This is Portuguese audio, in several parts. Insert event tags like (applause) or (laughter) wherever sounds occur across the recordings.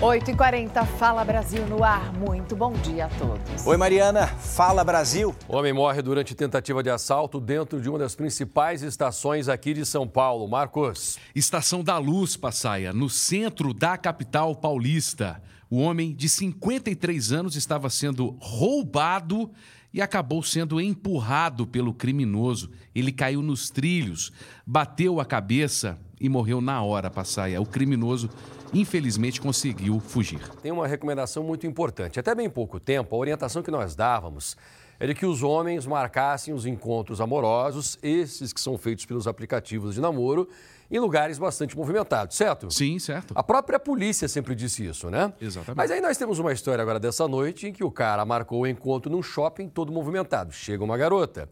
8h40, Fala Brasil no ar. Muito bom dia a todos. Oi, Mariana. Fala Brasil. Homem morre durante tentativa de assalto dentro de uma das principais estações aqui de São Paulo. Marcos. Estação da Luz, Passaia, no centro da capital paulista. O homem de 53 anos estava sendo roubado e acabou sendo empurrado pelo criminoso. Ele caiu nos trilhos, bateu a cabeça e morreu na hora, Passaia. O criminoso infelizmente conseguiu fugir. Tem uma recomendação muito importante. Até bem pouco tempo, a orientação que nós dávamos é de que os homens marcassem os encontros amorosos, esses que são feitos pelos aplicativos de namoro, em lugares bastante movimentados, certo? Sim, certo. A própria polícia sempre disse isso, né? Exatamente. Mas aí nós temos uma história agora dessa noite em que o cara marcou o encontro num shopping todo movimentado. Chega uma garota.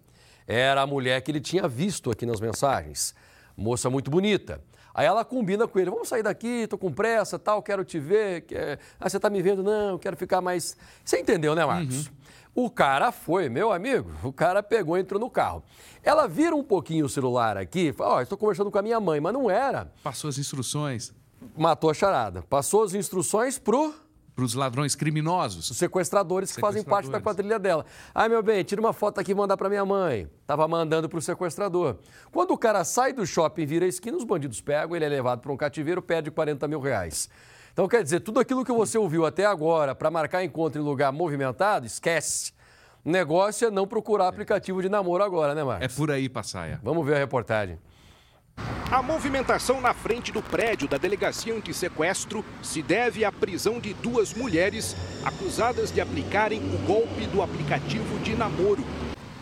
Era a mulher que ele tinha visto aqui nas mensagens. Moça muito bonita. Aí ela combina com ele, vamos sair daqui, tô com pressa, tal, quero te ver. Quer... Ah, você tá me vendo? Não, quero ficar mais... Você entendeu, né, Marcos? Uhum. O cara foi, meu amigo, o cara pegou e entrou no carro. Ela vira um pouquinho o celular aqui, fala, ó, oh, estou conversando com a minha mãe, mas não era. Passou as instruções. Matou a charada. Passou as instruções pro para os ladrões criminosos. Os sequestradores que fazem parte da quadrilha dela. Ai, meu bem, tira uma foto aqui e manda para minha mãe. Tava mandando para o sequestrador. Quando o cara sai do shopping e vira a esquina, os bandidos pegam, ele é levado para um cativeiro, perde 40 mil reais. Então, quer dizer, tudo aquilo que você ouviu até agora para marcar encontro em lugar movimentado, esquece. O negócio é não procurar aplicativo de namoro agora, né, Marcos? É por aí, Passaia. Vamos ver a reportagem. A movimentação na frente do prédio da delegacia antissequestro se deve à prisão de duas mulheres acusadas de aplicarem o golpe do aplicativo de namoro.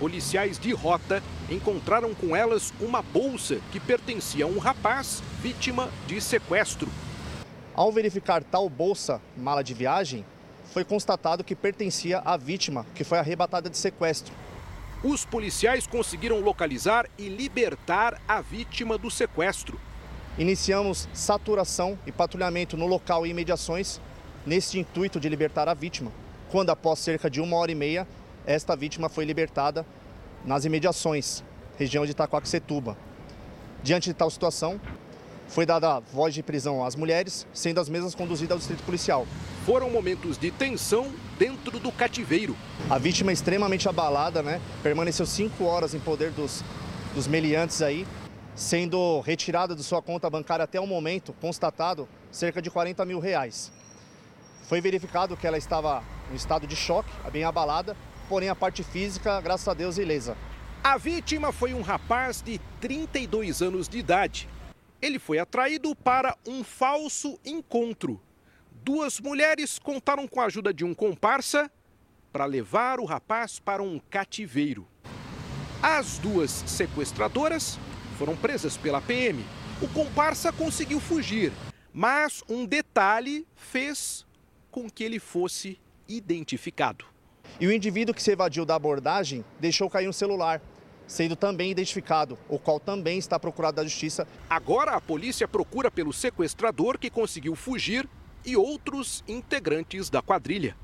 Policiais de rota encontraram com elas uma bolsa que pertencia a um rapaz vítima de sequestro. Ao verificar tal bolsa, mala de viagem, foi constatado que pertencia à vítima, que foi arrebatada de sequestro. Os policiais conseguiram localizar e libertar a vítima do sequestro. Iniciamos saturação e patrulhamento no local e imediações, nesse intuito de libertar a vítima. Quando, após cerca de uma hora e meia, esta vítima foi libertada nas imediações, região de Itacoaxetuba. Diante de tal situação, foi dada voz de prisão às mulheres, sendo as mesmas conduzidas ao distrito policial. Foram momentos de tensão dentro do cativeiro. A vítima extremamente abalada, né? Permaneceu cinco horas em poder dos, dos meliantes aí, sendo retirada de sua conta bancária até o momento, constatado, cerca de 40 mil reais. Foi verificado que ela estava em estado de choque, bem abalada, porém a parte física, graças a Deus, ilesa. A vítima foi um rapaz de 32 anos de idade. Ele foi atraído para um falso encontro duas mulheres contaram com a ajuda de um comparsa para levar o rapaz para um cativeiro. As duas sequestradoras foram presas pela PM. O comparsa conseguiu fugir, mas um detalhe fez com que ele fosse identificado. E o indivíduo que se evadiu da abordagem deixou cair um celular, sendo também identificado, o qual também está procurado da justiça. Agora a polícia procura pelo sequestrador que conseguiu fugir e outros integrantes da quadrilha.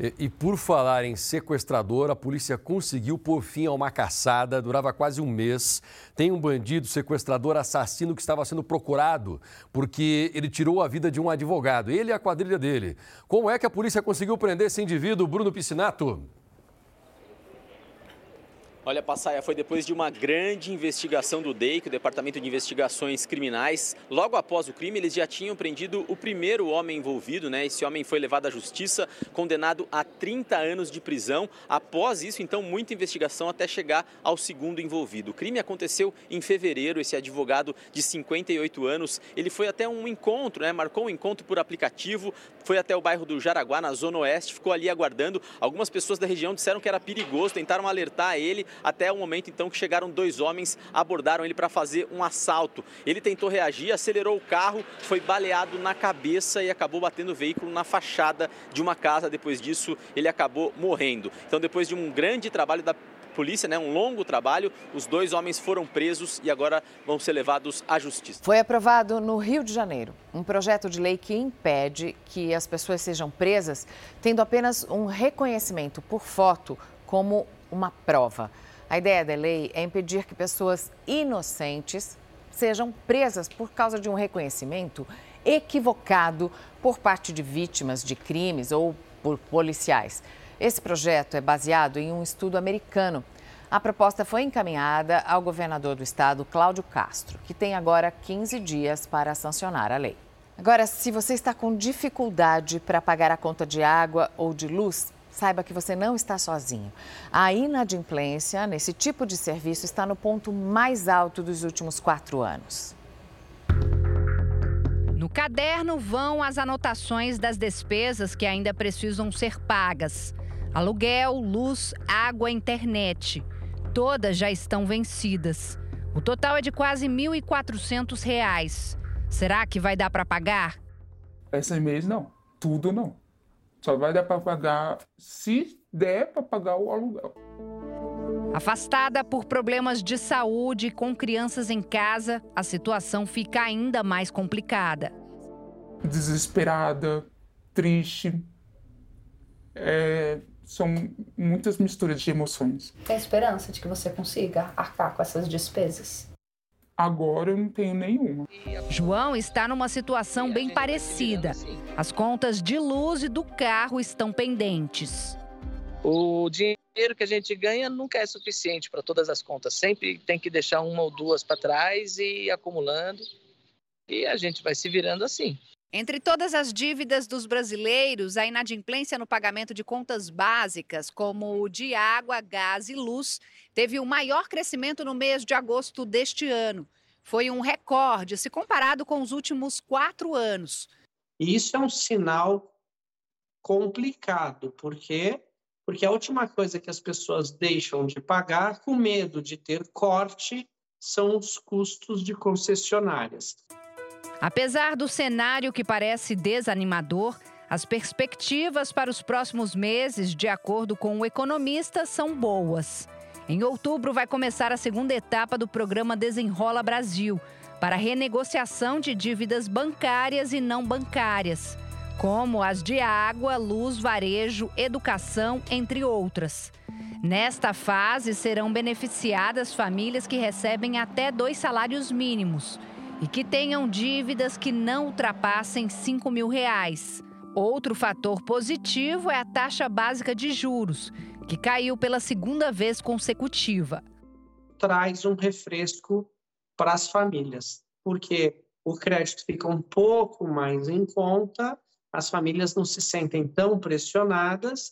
E, e, por falar em sequestrador, a polícia conseguiu pôr fim a uma caçada, durava quase um mês. Tem um bandido, sequestrador, assassino que estava sendo procurado porque ele tirou a vida de um advogado, ele e a quadrilha dele. Como é que a polícia conseguiu prender esse indivíduo, Bruno Piscinato? Olha, Passaia, foi depois de uma grande investigação do DEIC, o Departamento de Investigações Criminais. Logo após o crime, eles já tinham prendido o primeiro homem envolvido, né? Esse homem foi levado à justiça, condenado a 30 anos de prisão. Após isso, então, muita investigação até chegar ao segundo envolvido. O crime aconteceu em fevereiro. Esse advogado de 58 anos, ele foi até um encontro, né? Marcou um encontro por aplicativo, foi até o bairro do Jaraguá, na Zona Oeste, ficou ali aguardando. Algumas pessoas da região disseram que era perigoso, tentaram alertar ele até o momento então que chegaram dois homens, abordaram ele para fazer um assalto. Ele tentou reagir, acelerou o carro, foi baleado na cabeça e acabou batendo o veículo na fachada de uma casa. Depois disso, ele acabou morrendo. Então, depois de um grande trabalho da polícia, né, um longo trabalho. Os dois homens foram presos e agora vão ser levados à justiça. Foi aprovado no Rio de Janeiro um projeto de lei que impede que as pessoas sejam presas tendo apenas um reconhecimento por foto como uma prova. A ideia da lei é impedir que pessoas inocentes sejam presas por causa de um reconhecimento equivocado por parte de vítimas de crimes ou por policiais. Esse projeto é baseado em um estudo americano. A proposta foi encaminhada ao governador do estado, Cláudio Castro, que tem agora 15 dias para sancionar a lei. Agora, se você está com dificuldade para pagar a conta de água ou de luz, saiba que você não está sozinho. A inadimplência nesse tipo de serviço está no ponto mais alto dos últimos quatro anos. No caderno vão as anotações das despesas que ainda precisam ser pagas: aluguel, luz, água, internet. Todas já estão vencidas. O total é de quase R$ 1.400. Será que vai dar para pagar? Esse mês não, tudo não. Só vai dar para pagar se der para pagar o aluguel. Afastada por problemas de saúde com crianças em casa, a situação fica ainda mais complicada. Desesperada, triste. É, são muitas misturas de emoções. Tem esperança de que você consiga arcar com essas despesas? Agora eu não tenho nenhuma. João está numa situação bem parecida. As contas de luz e do carro estão pendentes. O dinheiro que a gente ganha nunca é suficiente para todas as contas. Sempre tem que deixar uma ou duas para trás e ir acumulando. E a gente vai se virando assim. Entre todas as dívidas dos brasileiros, a inadimplência no pagamento de contas básicas, como o de água, gás e luz, teve o maior crescimento no mês de agosto deste ano. Foi um recorde se comparado com os últimos quatro anos. Isso é um sinal complicado, porque porque a última coisa que as pessoas deixam de pagar, com medo de ter corte, são os custos de concessionárias. Apesar do cenário que parece desanimador, as perspectivas para os próximos meses, de acordo com o economista, são boas. Em outubro vai começar a segunda etapa do programa Desenrola Brasil, para renegociação de dívidas bancárias e não bancárias como as de água, luz, varejo, educação, entre outras. Nesta fase, serão beneficiadas famílias que recebem até dois salários mínimos e que tenham dívidas que não ultrapassem 5 mil reais. Outro fator positivo é a taxa básica de juros, que caiu pela segunda vez consecutiva. Traz um refresco para as famílias, porque o crédito fica um pouco mais em conta as famílias não se sentem tão pressionadas.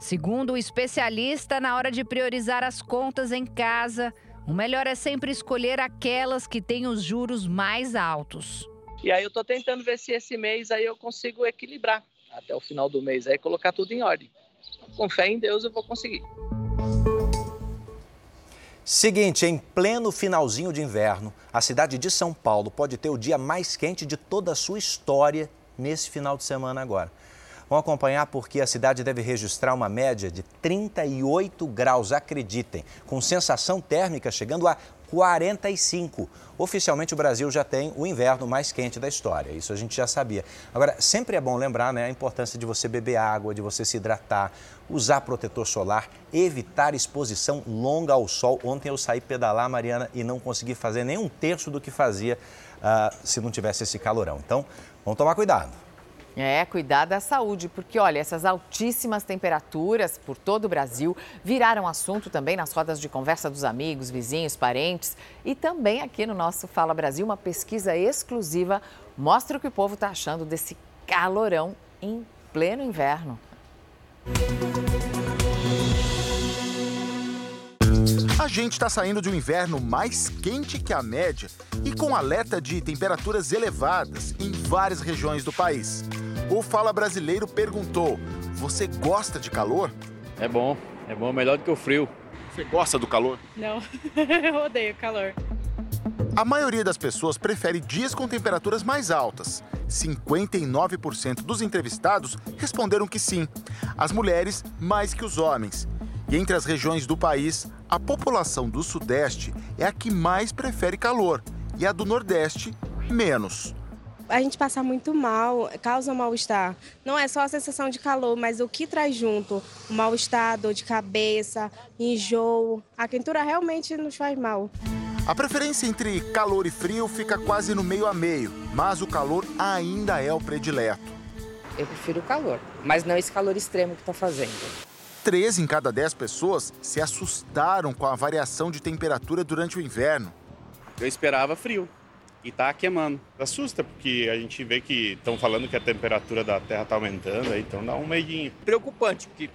Segundo o especialista, na hora de priorizar as contas em casa, o melhor é sempre escolher aquelas que têm os juros mais altos. E aí eu estou tentando ver se esse mês aí eu consigo equilibrar até o final do mês, aí colocar tudo em ordem. Com fé em Deus eu vou conseguir. Seguinte, em pleno finalzinho de inverno, a cidade de São Paulo pode ter o dia mais quente de toda a sua história nesse final de semana agora. Vão acompanhar porque a cidade deve registrar uma média de 38 graus, acreditem, com sensação térmica chegando a 45. Oficialmente, o Brasil já tem o inverno mais quente da história, isso a gente já sabia. Agora, sempre é bom lembrar né, a importância de você beber água, de você se hidratar, usar protetor solar, evitar exposição longa ao sol. Ontem eu saí pedalar, Mariana, e não consegui fazer nem um terço do que fazia uh, se não tivesse esse calorão. Então, vamos tomar cuidado. É, cuidar da saúde, porque olha, essas altíssimas temperaturas por todo o Brasil viraram assunto também nas rodas de conversa dos amigos, vizinhos, parentes e também aqui no nosso Fala Brasil, uma pesquisa exclusiva mostra o que o povo está achando desse calorão em pleno inverno. A gente está saindo de um inverno mais quente que a média e com alerta de temperaturas elevadas em várias regiões do país. O Fala Brasileiro perguntou: Você gosta de calor? É bom, é bom, melhor do que o frio. Você gosta do calor? Não, (laughs) eu odeio calor. A maioria das pessoas prefere dias com temperaturas mais altas. 59% dos entrevistados responderam que sim. As mulheres mais que os homens. E entre as regiões do país, a população do Sudeste é a que mais prefere calor e a do Nordeste, menos. A gente passa muito mal, causa mal-estar. Não é só a sensação de calor, mas o que traz junto? O mal-estar, dor de cabeça, enjoo. A quentura realmente nos faz mal. A preferência entre calor e frio fica quase no meio a meio, mas o calor ainda é o predileto. Eu prefiro o calor, mas não esse calor extremo que está fazendo. Três em cada dez pessoas se assustaram com a variação de temperatura durante o inverno. Eu esperava frio e tá queimando. Assusta, porque a gente vê que estão falando que a temperatura da Terra está aumentando, então dá um medinho. Preocupante, porque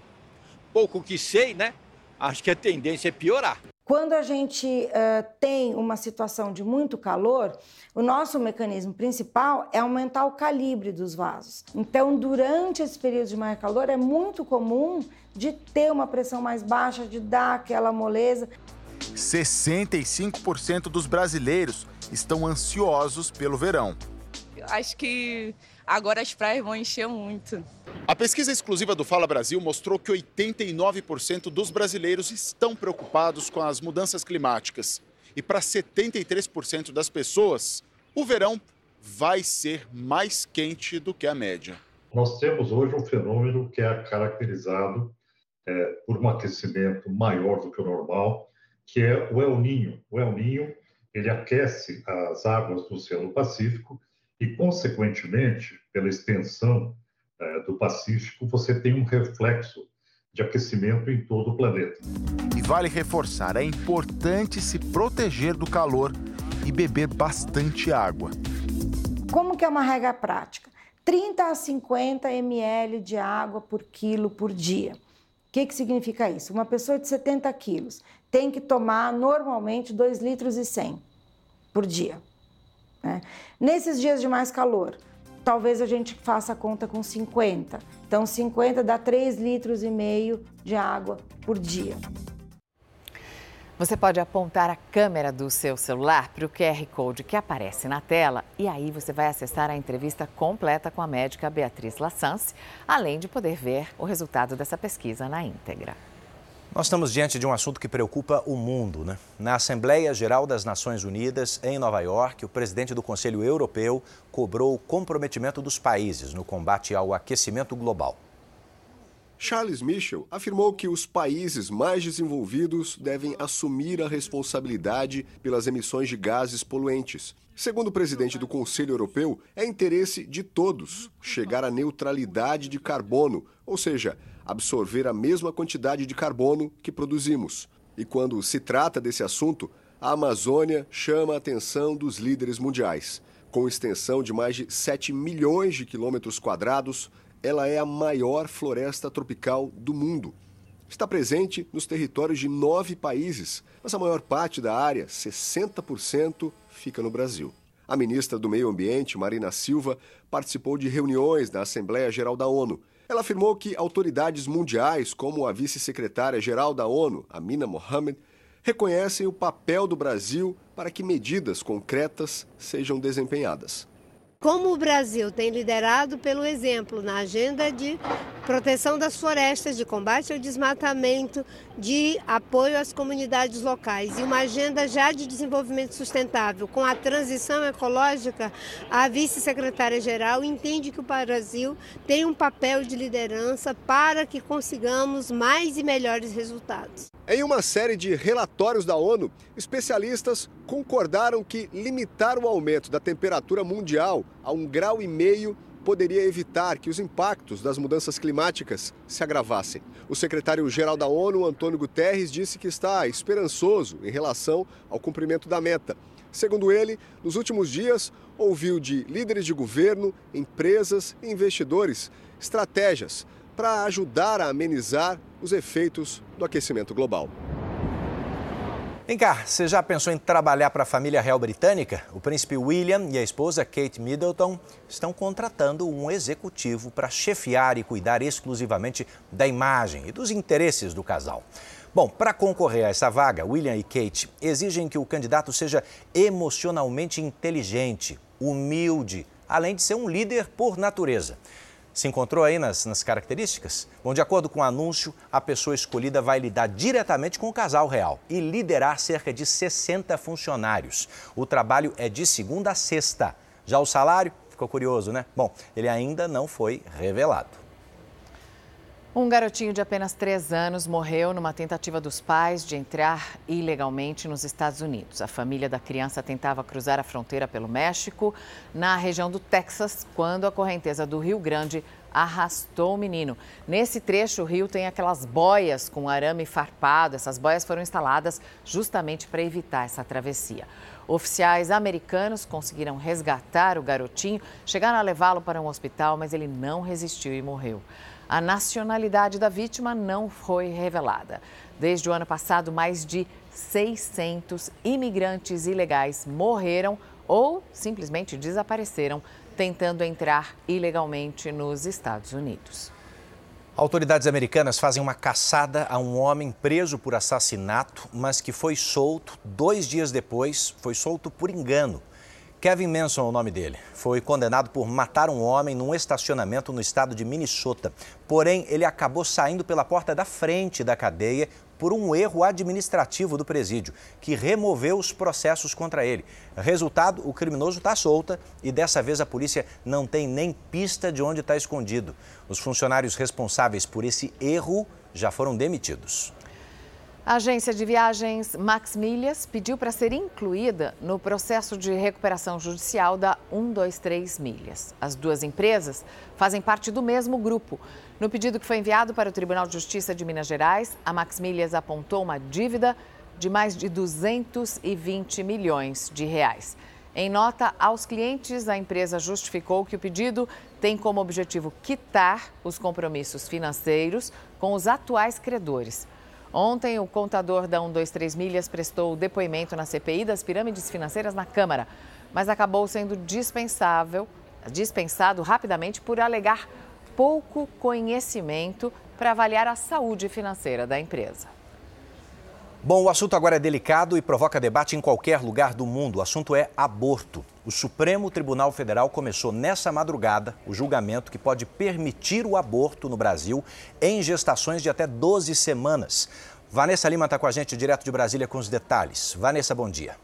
pouco que sei, né? Acho que a tendência é piorar. Quando a gente uh, tem uma situação de muito calor, o nosso mecanismo principal é aumentar o calibre dos vasos. Então, durante esse período de maior calor, é muito comum de ter uma pressão mais baixa, de dar aquela moleza. 65% dos brasileiros estão ansiosos pelo verão. Acho que agora as praias vão encher muito. A pesquisa exclusiva do Fala Brasil mostrou que 89% dos brasileiros estão preocupados com as mudanças climáticas. E para 73% das pessoas, o verão vai ser mais quente do que a média. Nós temos hoje um fenômeno que é caracterizado é, por um aquecimento maior do que o normal, que é o El Ninho. O El Ninho ele aquece as águas do Oceano Pacífico e, consequentemente, pela extensão é, do Pacífico, você tem um reflexo de aquecimento em todo o planeta. E vale reforçar, é importante se proteger do calor e beber bastante água. Como que é uma regra prática? 30 a 50 ml de água por quilo por dia que, que significa isso? Uma pessoa de 70 quilos tem que tomar normalmente 2 litros e 100 por dia. Né? Nesses dias de mais calor, talvez a gente faça a conta com 50. Então, 50 dá 3 litros e meio de água por dia. Você pode apontar a câmera do seu celular para o QR Code que aparece na tela e aí você vai acessar a entrevista completa com a médica Beatriz Lassance, além de poder ver o resultado dessa pesquisa na íntegra. Nós estamos diante de um assunto que preocupa o mundo. Né? Na Assembleia Geral das Nações Unidas, em Nova York, o presidente do Conselho Europeu cobrou o comprometimento dos países no combate ao aquecimento global. Charles Michel afirmou que os países mais desenvolvidos devem assumir a responsabilidade pelas emissões de gases poluentes. Segundo o presidente do Conselho Europeu, é interesse de todos chegar à neutralidade de carbono, ou seja, absorver a mesma quantidade de carbono que produzimos. E quando se trata desse assunto, a Amazônia chama a atenção dos líderes mundiais. Com extensão de mais de 7 milhões de quilômetros quadrados, ela é a maior floresta tropical do mundo. Está presente nos territórios de nove países, mas a maior parte da área, 60%, fica no Brasil. A ministra do Meio Ambiente, Marina Silva, participou de reuniões na Assembleia Geral da ONU. Ela afirmou que autoridades mundiais, como a vice-secretária-geral da ONU, Amina Mohamed, reconhecem o papel do Brasil para que medidas concretas sejam desempenhadas. Como o Brasil tem liderado pelo exemplo na agenda de proteção das florestas, de combate ao desmatamento, de apoio às comunidades locais e uma agenda já de desenvolvimento sustentável com a transição ecológica, a vice-secretária-geral entende que o Brasil tem um papel de liderança para que consigamos mais e melhores resultados. Em uma série de relatórios da ONU, especialistas concordaram que limitar o aumento da temperatura mundial a um grau e meio poderia evitar que os impactos das mudanças climáticas se agravassem. O secretário-geral da ONU, Antônio Guterres, disse que está esperançoso em relação ao cumprimento da meta. Segundo ele, nos últimos dias, ouviu de líderes de governo, empresas e investidores estratégias para ajudar a amenizar os efeitos do aquecimento global. Vem cá, você já pensou em trabalhar para a família real britânica? O príncipe William e a esposa Kate Middleton estão contratando um executivo para chefiar e cuidar exclusivamente da imagem e dos interesses do casal. Bom, para concorrer a essa vaga, William e Kate exigem que o candidato seja emocionalmente inteligente, humilde, além de ser um líder por natureza. Se encontrou aí nas, nas características? Bom, de acordo com o anúncio, a pessoa escolhida vai lidar diretamente com o casal real e liderar cerca de 60 funcionários. O trabalho é de segunda a sexta. Já o salário? Ficou curioso, né? Bom, ele ainda não foi revelado. Um garotinho de apenas 3 anos morreu numa tentativa dos pais de entrar ilegalmente nos Estados Unidos. A família da criança tentava cruzar a fronteira pelo México, na região do Texas, quando a correnteza do Rio Grande arrastou o menino. Nesse trecho, o rio tem aquelas boias com arame farpado. Essas boias foram instaladas justamente para evitar essa travessia. Oficiais americanos conseguiram resgatar o garotinho, chegaram a levá-lo para um hospital, mas ele não resistiu e morreu. A nacionalidade da vítima não foi revelada. Desde o ano passado, mais de 600 imigrantes ilegais morreram ou simplesmente desapareceram tentando entrar ilegalmente nos Estados Unidos. Autoridades americanas fazem uma caçada a um homem preso por assassinato, mas que foi solto dois dias depois, foi solto por engano. Kevin Manson é o nome dele. Foi condenado por matar um homem num estacionamento no estado de Minnesota. Porém, ele acabou saindo pela porta da frente da cadeia por um erro administrativo do presídio, que removeu os processos contra ele. Resultado: o criminoso está solta e dessa vez a polícia não tem nem pista de onde está escondido. Os funcionários responsáveis por esse erro já foram demitidos. A agência de viagens Max Milhas pediu para ser incluída no processo de recuperação judicial da 123 Milhas. As duas empresas fazem parte do mesmo grupo. No pedido que foi enviado para o Tribunal de Justiça de Minas Gerais, a Max Milhas apontou uma dívida de mais de 220 milhões de reais. Em nota aos clientes, a empresa justificou que o pedido tem como objetivo quitar os compromissos financeiros com os atuais credores. Ontem, o contador da 123 Milhas prestou depoimento na CPI das pirâmides financeiras na Câmara, mas acabou sendo dispensável, dispensado rapidamente por alegar pouco conhecimento para avaliar a saúde financeira da empresa. Bom, o assunto agora é delicado e provoca debate em qualquer lugar do mundo. O assunto é aborto. O Supremo Tribunal Federal começou nessa madrugada o julgamento que pode permitir o aborto no Brasil em gestações de até 12 semanas. Vanessa Lima está com a gente direto de Brasília com os detalhes. Vanessa, bom dia.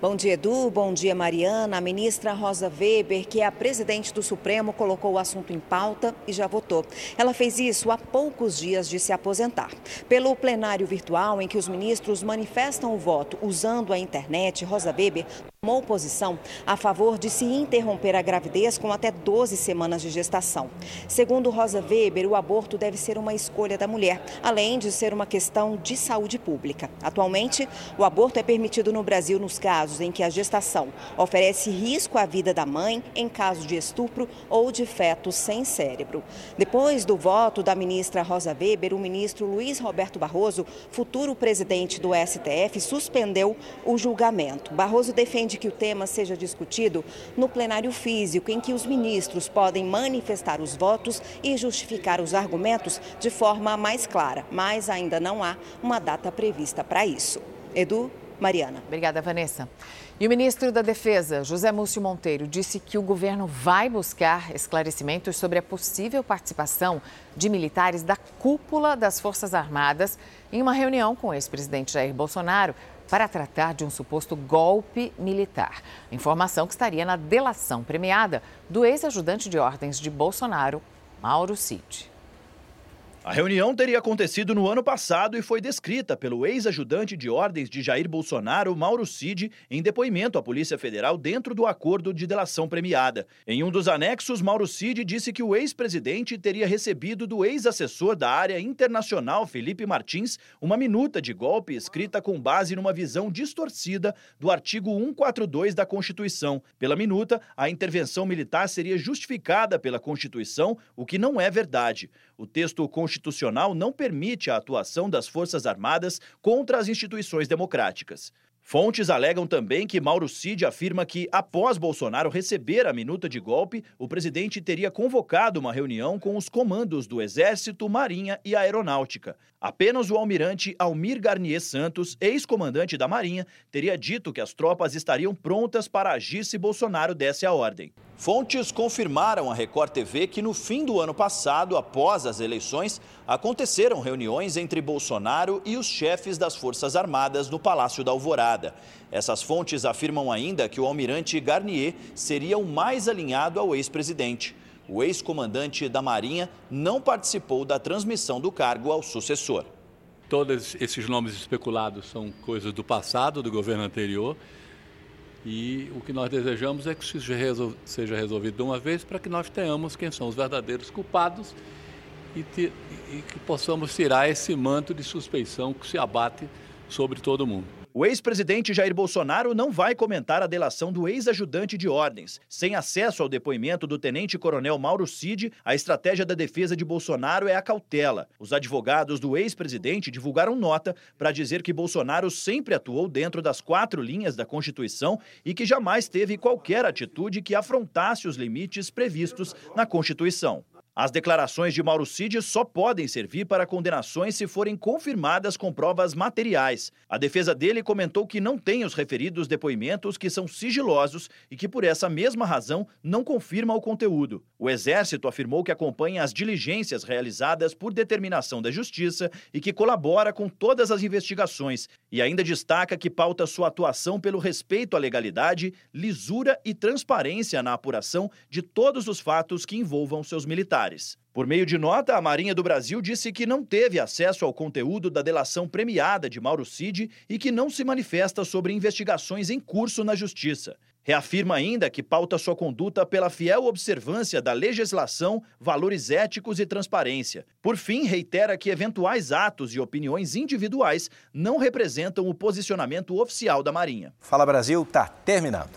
Bom dia, Edu. Bom dia, Mariana. A ministra Rosa Weber, que é a presidente do Supremo, colocou o assunto em pauta e já votou. Ela fez isso há poucos dias de se aposentar. Pelo plenário virtual, em que os ministros manifestam o voto usando a internet, Rosa Weber tomou posição a favor de se interromper a gravidez com até 12 semanas de gestação. Segundo Rosa Weber, o aborto deve ser uma escolha da mulher, além de ser uma questão de saúde pública. Atualmente, o aborto é permitido no Brasil nos casos em que a gestação oferece risco à vida da mãe em caso de estupro ou de feto sem cérebro. Depois do voto da ministra Rosa Weber, o ministro Luiz Roberto Barroso, futuro presidente do STF, suspendeu o julgamento. Barroso defende que o tema seja discutido no plenário físico, em que os ministros podem manifestar os votos e justificar os argumentos de forma mais clara, mas ainda não há uma data prevista para isso. Edu, Mariana. Obrigada, Vanessa. E o ministro da Defesa, José Múcio Monteiro, disse que o governo vai buscar esclarecimentos sobre a possível participação de militares da cúpula das Forças Armadas em uma reunião com o ex-presidente Jair Bolsonaro para tratar de um suposto golpe militar. Informação que estaria na delação premiada do ex-ajudante de ordens de Bolsonaro, Mauro Cid. A reunião teria acontecido no ano passado e foi descrita pelo ex-ajudante de ordens de Jair Bolsonaro, Mauro Cid, em depoimento à Polícia Federal dentro do acordo de delação premiada. Em um dos anexos, Mauro Cid disse que o ex-presidente teria recebido do ex-assessor da área internacional, Felipe Martins, uma minuta de golpe escrita com base numa visão distorcida do artigo 142 da Constituição. Pela minuta, a intervenção militar seria justificada pela Constituição, o que não é verdade. O texto constitucional não permite a atuação das Forças Armadas contra as instituições democráticas. Fontes alegam também que Mauro Cid afirma que, após Bolsonaro receber a minuta de golpe, o presidente teria convocado uma reunião com os comandos do Exército, Marinha e Aeronáutica. Apenas o almirante Almir Garnier Santos, ex-comandante da Marinha, teria dito que as tropas estariam prontas para agir se Bolsonaro desse a ordem. Fontes confirmaram à Record TV que no fim do ano passado, após as eleições, aconteceram reuniões entre Bolsonaro e os chefes das Forças Armadas no Palácio da Alvorada. Essas fontes afirmam ainda que o almirante Garnier seria o mais alinhado ao ex-presidente. O ex-comandante da Marinha não participou da transmissão do cargo ao sucessor. Todos esses nomes especulados são coisas do passado, do governo anterior. E o que nós desejamos é que isso seja resolvido de uma vez para que nós tenhamos quem são os verdadeiros culpados e, te, e que possamos tirar esse manto de suspeição que se abate sobre todo mundo. O ex-presidente Jair Bolsonaro não vai comentar a delação do ex-ajudante de ordens. Sem acesso ao depoimento do tenente-coronel Mauro Cid, a estratégia da defesa de Bolsonaro é a cautela. Os advogados do ex-presidente divulgaram nota para dizer que Bolsonaro sempre atuou dentro das quatro linhas da Constituição e que jamais teve qualquer atitude que afrontasse os limites previstos na Constituição. As declarações de Mauro Cid só podem servir para condenações se forem confirmadas com provas materiais. A defesa dele comentou que não tem os referidos depoimentos que são sigilosos e que, por essa mesma razão, não confirma o conteúdo. O Exército afirmou que acompanha as diligências realizadas por determinação da Justiça e que colabora com todas as investigações, e ainda destaca que pauta sua atuação pelo respeito à legalidade, lisura e transparência na apuração de todos os fatos que envolvam seus militares militares. Por meio de nota, a Marinha do Brasil disse que não teve acesso ao conteúdo da delação premiada de Mauro Cid e que não se manifesta sobre investigações em curso na Justiça. Reafirma ainda que pauta sua conduta pela fiel observância da legislação, valores éticos e transparência. Por fim, reitera que eventuais atos e opiniões individuais não representam o posicionamento oficial da Marinha. Fala Brasil, tá terminando.